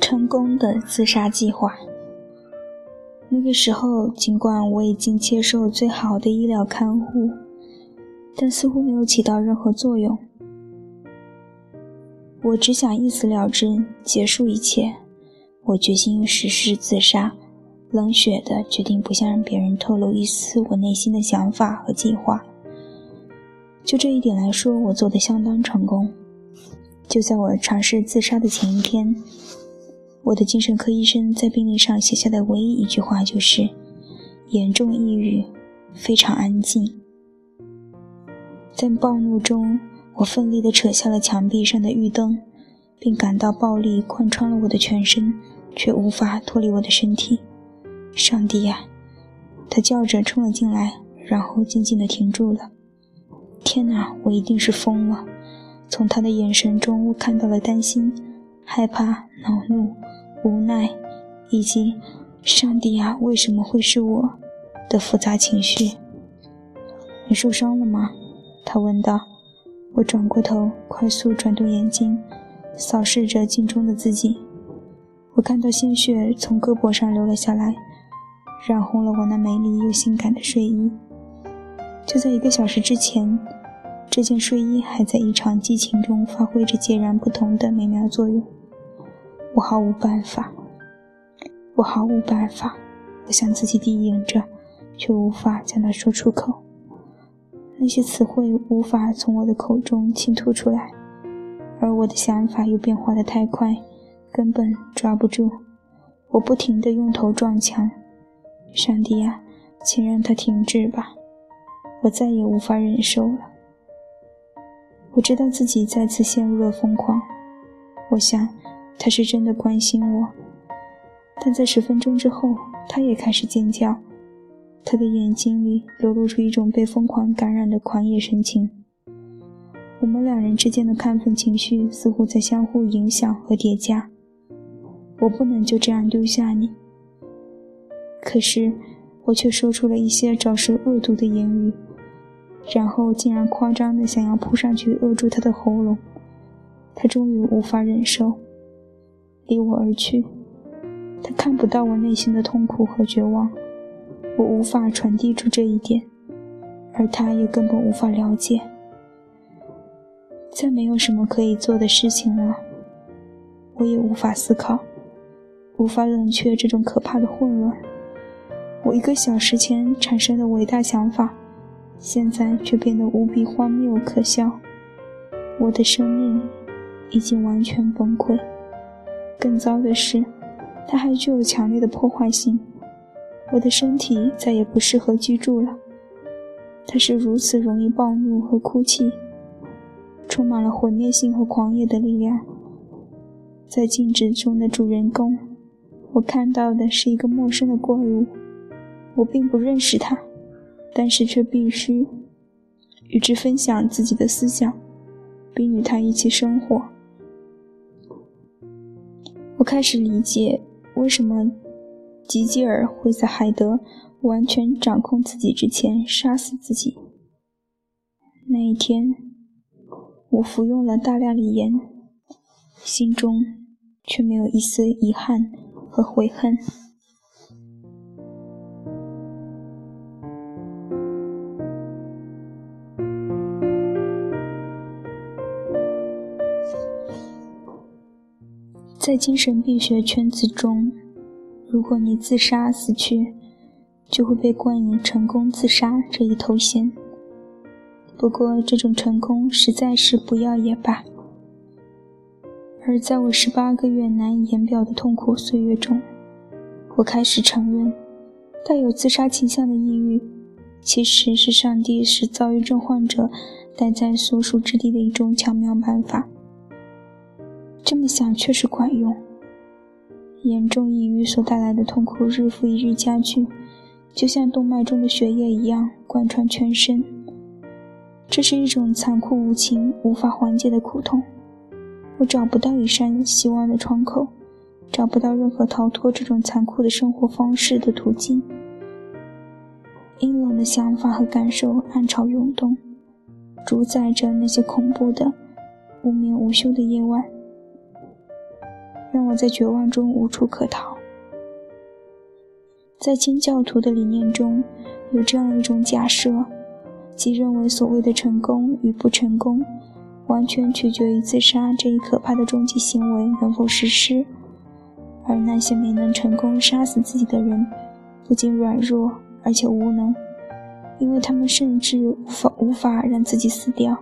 成功的自杀计划。那个时候，尽管我已经接受最好的医疗看护，但似乎没有起到任何作用。我只想一死了之，结束一切。我决心实施自杀，冷血的决定不向别人透露一丝我内心的想法和计划。就这一点来说，我做得相当成功。就在我尝试自杀的前一天。我的精神科医生在病历上写下的唯一一句话就是：“严重抑郁，非常安静。”在暴怒中，我奋力地扯下了墙壁上的浴灯，并感到暴力贯穿了我的全身，却无法脱离我的身体。上帝呀！他叫着冲了进来，然后静静地停住了。天哪，我一定是疯了！从他的眼神中，我看到了担心、害怕、恼怒。无奈，以及“上帝啊，为什么会是我”的复杂情绪。你受伤了吗？他问道。我转过头，快速转动眼睛，扫视着镜中的自己。我看到鲜血从胳膊上流了下来，染红了我那美丽又性感的睡衣。就在一个小时之前，这件睡衣还在一场激情中发挥着截然不同的美妙作用。我毫无办法，我毫无办法。我向自己低吟着，却无法将它说出口。那些词汇无法从我的口中倾吐出来，而我的想法又变化得太快，根本抓不住。我不停地用头撞墙。上帝啊，请让它停止吧！我再也无法忍受了。我知道自己再次陷入了疯狂。我想。他是真的关心我，但在十分钟之后，他也开始尖叫，他的眼睛里流露出一种被疯狂感染的狂野神情。我们两人之间的亢奋情绪似乎在相互影响和叠加。我不能就这样丢下你，可是我却说出了一些招受恶毒的言语，然后竟然夸张的想要扑上去扼住他的喉咙。他终于无法忍受。离我而去，他看不到我内心的痛苦和绝望，我无法传递出这一点，而他也根本无法了解。再没有什么可以做的事情了，我也无法思考，无法冷却这种可怕的混乱。我一个小时前产生的伟大想法，现在却变得无比荒谬可笑。我的生命已经完全崩溃。更糟的是，它还具有强烈的破坏性。我的身体再也不适合居住了。它是如此容易暴怒和哭泣，充满了毁灭性和狂野的力量。在镜子中的主人公，我看到的是一个陌生的怪物。我并不认识他，但是却必须与之分享自己的思想，并与他一起生活。我开始理解为什么吉吉尔会在海德完全掌控自己之前杀死自己。那一天，我服用了大量的盐，心中却没有一丝遗憾和悔恨。在精神病学圈子中，如果你自杀死去，就会被冠以“成功自杀”这一头衔。不过，这种成功实在是不要也罢。而在我十八个月难以言表的痛苦岁月中，我开始承认，带有自杀倾向的抑郁，其实是上帝使躁郁症患者待在所属之地的一种巧妙办法。这么想确实管用。严重抑郁所带来的痛苦日复一日加剧，就像动脉中的血液一样贯穿全身。这是一种残酷无情、无法缓解的苦痛。我找不到一扇希望的窗口，找不到任何逃脱这种残酷的生活方式的途径。阴冷的想法和感受暗潮涌动，主宰着那些恐怖的、无眠无休的夜晚，让我在绝望中无处可逃。在清教徒的理念中，有这样一种假设，即认为所谓的成功与不成功，完全取决于自杀这一可怕的终极行为能否实施，而那些没能成功杀死自己的人，不仅软弱，而且无能。因为他们甚至无法无法让自己死掉。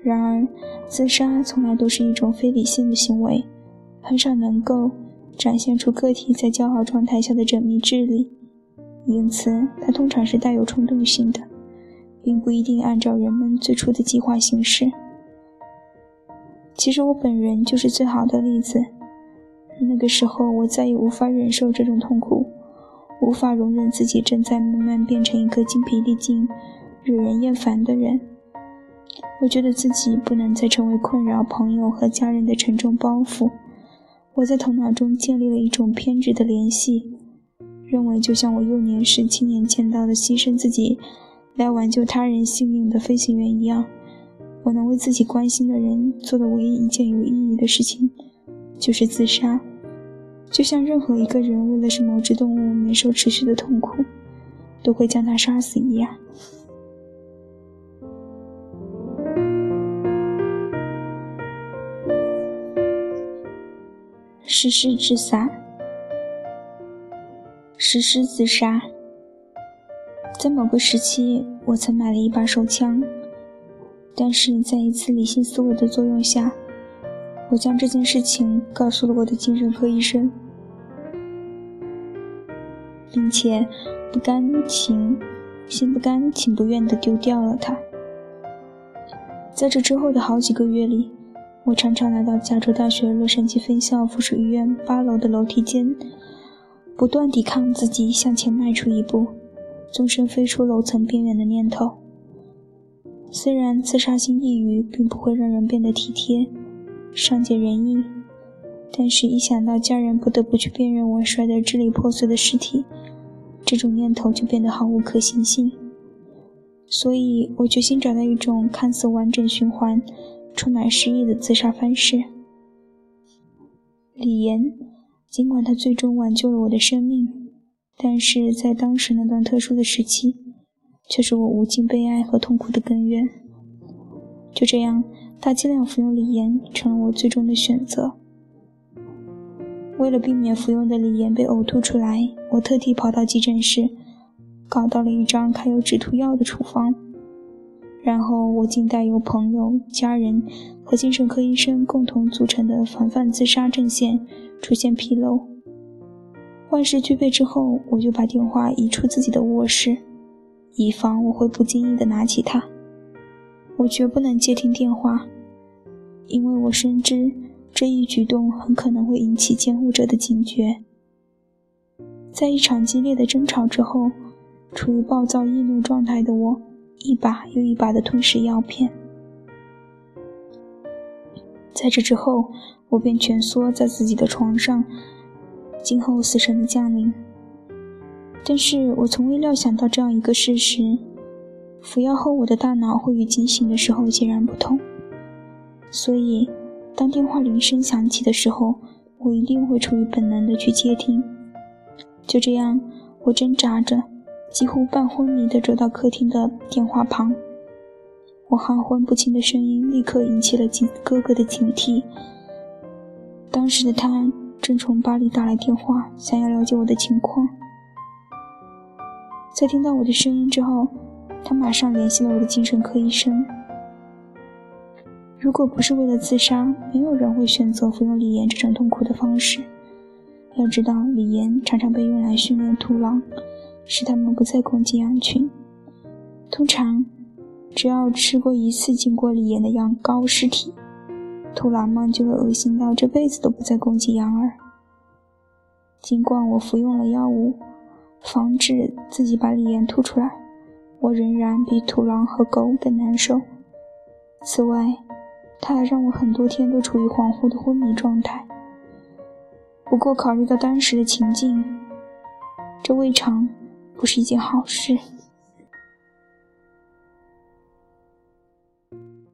然而，自杀从来都是一种非理性的行为，很少能够展现出个体在较好状态下的缜密智力，因此它通常是带有冲动性的，并不一定按照人们最初的计划行事。其实我本人就是最好的例子。那个时候，我再也无法忍受这种痛苦。无法容忍自己正在慢慢变成一个精疲力尽、惹人厌烦的人。我觉得自己不能再成为困扰朋友和家人的沉重包袱。我在头脑中建立了一种偏执的联系，认为就像我幼年时亲眼见到的牺牲自己来挽救他人性命的飞行员一样，我能为自己关心的人做的唯一一件有意义的事情，就是自杀。就像任何一个人为了使某只动物免受持续的痛苦，都会将它杀死一样。实施自杀，实施自杀。在某个时期，我曾买了一把手枪，但是在一次理性思维的作用下。我将这件事情告诉了我的精神科医生，并且不甘情、心不甘情不愿地丢掉了它。在这之后的好几个月里，我常常来到加州大学洛杉矶分校附属医院八楼的楼梯间，不断抵抗自己向前迈出一步，纵身飞出楼层边缘的念头。虽然自杀性抑郁并不会让人变得体贴。善解人意，但是，一想到家人不得不去辨认我摔得支离破碎的尸体，这种念头就变得毫无可行性。所以我决心找到一种看似完整循环、充满诗意的自杀方式。李岩，尽管他最终挽救了我的生命，但是在当时那段特殊的时期，却是我无尽悲哀和痛苦的根源。就这样。大剂量服用李岩成了我最终的选择。为了避免服用的李岩被呕吐出来，我特地跑到急诊室，搞到了一张开有止吐药的处方。然后我静待由朋友、家人和精神科医生共同组成的防范自杀阵线出现纰漏。万事俱备之后，我就把电话移出自己的卧室，以防我会不经意地拿起它。我绝不能接听电话，因为我深知这一举动很可能会引起监护者的警觉。在一场激烈的争吵之后，处于暴躁易怒状态的我，一把又一把地吞噬药片。在这之后，我便蜷缩在自己的床上，静候死神的降临。但是我从未料想到这样一个事实。服药后，我的大脑会与惊醒的时候截然不同，所以当电话铃声响起的时候，我一定会出于本能的去接听。就这样，我挣扎着，几乎半昏迷地走到客厅的电话旁。我含混不清的声音立刻引起了警哥哥的警惕。当时的他正从巴黎打来电话，想要了解我的情况。在听到我的声音之后，他马上联系了我的精神科医生。如果不是为了自杀，没有人会选择服用锂盐这种痛苦的方式。要知道，锂盐常常被用来训练土狼，使它们不再攻击羊群。通常，只要吃过一次经过锂盐的羊羔尸体，土狼们就会恶心到这辈子都不再攻击羊儿。尽管我服用了药物，防止自己把锂盐吐出来。我仍然比土狼和狗更难受。此外，它还让我很多天都处于恍惚的昏迷状态。不过，考虑到当时的情境，这未尝不是一件好事。